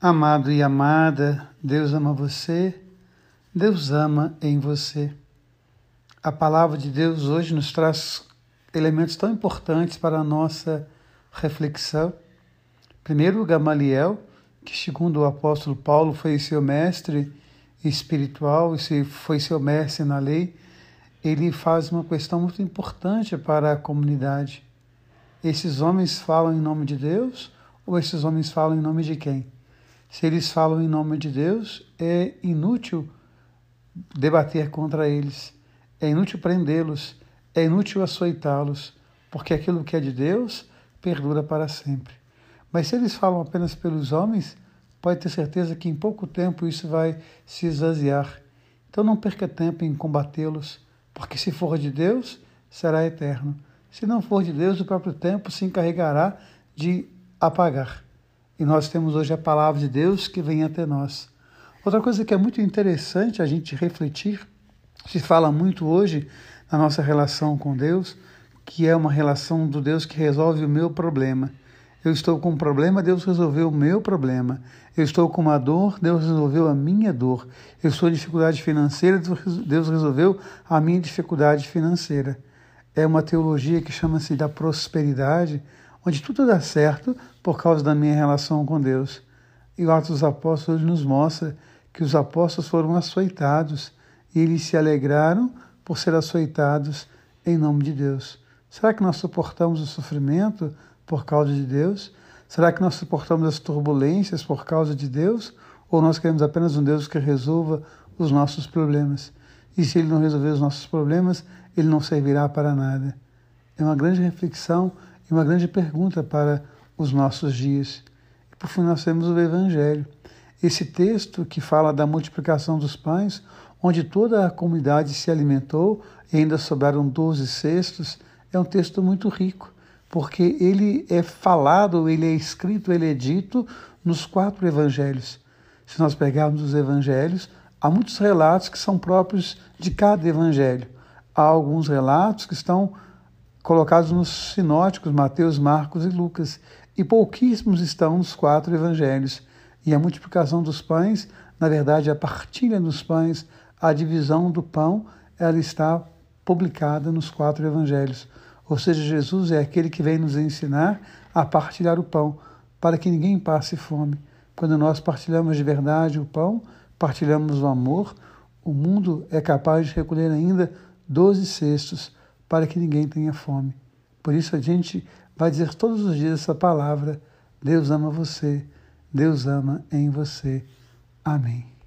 Amado e amada, Deus ama você, Deus ama em você. A palavra de Deus hoje nos traz elementos tão importantes para a nossa reflexão. Primeiro, Gamaliel, que segundo o apóstolo Paulo foi seu mestre espiritual e foi seu mestre na lei, ele faz uma questão muito importante para a comunidade. Esses homens falam em nome de Deus ou esses homens falam em nome de quem? Se eles falam em nome de Deus, é inútil debater contra eles, é inútil prendê-los, é inútil açoitá-los, porque aquilo que é de Deus perdura para sempre. Mas se eles falam apenas pelos homens, pode ter certeza que em pouco tempo isso vai se esvaziar. Então não perca tempo em combatê-los, porque se for de Deus, será eterno. Se não for de Deus, o próprio tempo se encarregará de apagar. E nós temos hoje a palavra de Deus que vem até nós. Outra coisa que é muito interessante a gente refletir, se fala muito hoje na nossa relação com Deus, que é uma relação do Deus que resolve o meu problema. Eu estou com um problema, Deus resolveu o meu problema. Eu estou com uma dor, Deus resolveu a minha dor. Eu estou em dificuldade financeira, Deus resolveu a minha dificuldade financeira. É uma teologia que chama-se da prosperidade, onde tudo dá certo por causa da minha relação com Deus. E o Atos dos Apóstolos nos mostra que os apóstolos foram açoitados e eles se alegraram por ser açoitados em nome de Deus. Será que nós suportamos o sofrimento por causa de Deus? Será que nós suportamos as turbulências por causa de Deus? Ou nós queremos apenas um Deus que resolva os nossos problemas? E se Ele não resolver os nossos problemas, Ele não servirá para nada. É uma grande reflexão e uma grande pergunta para os nossos dias. E por fim, nós temos o Evangelho. Esse texto que fala da multiplicação dos pães, onde toda a comunidade se alimentou e ainda sobraram doze cestos, é um texto muito rico, porque ele é falado, ele é escrito, ele é dito nos quatro evangelhos. Se nós pegarmos os evangelhos, há muitos relatos que são próprios de cada evangelho. Há alguns relatos que estão colocados nos sinóticos Mateus, Marcos e Lucas, e pouquíssimos estão nos quatro evangelhos. E a multiplicação dos pães, na verdade, a partilha dos pães, a divisão do pão, ela está publicada nos quatro evangelhos. Ou seja, Jesus é aquele que vem nos ensinar a partilhar o pão, para que ninguém passe fome. Quando nós partilhamos de verdade o pão, partilhamos o amor, o mundo é capaz de recolher ainda doze cestos para que ninguém tenha fome. Por isso a gente vai dizer todos os dias essa palavra: Deus ama você, Deus ama em você. Amém.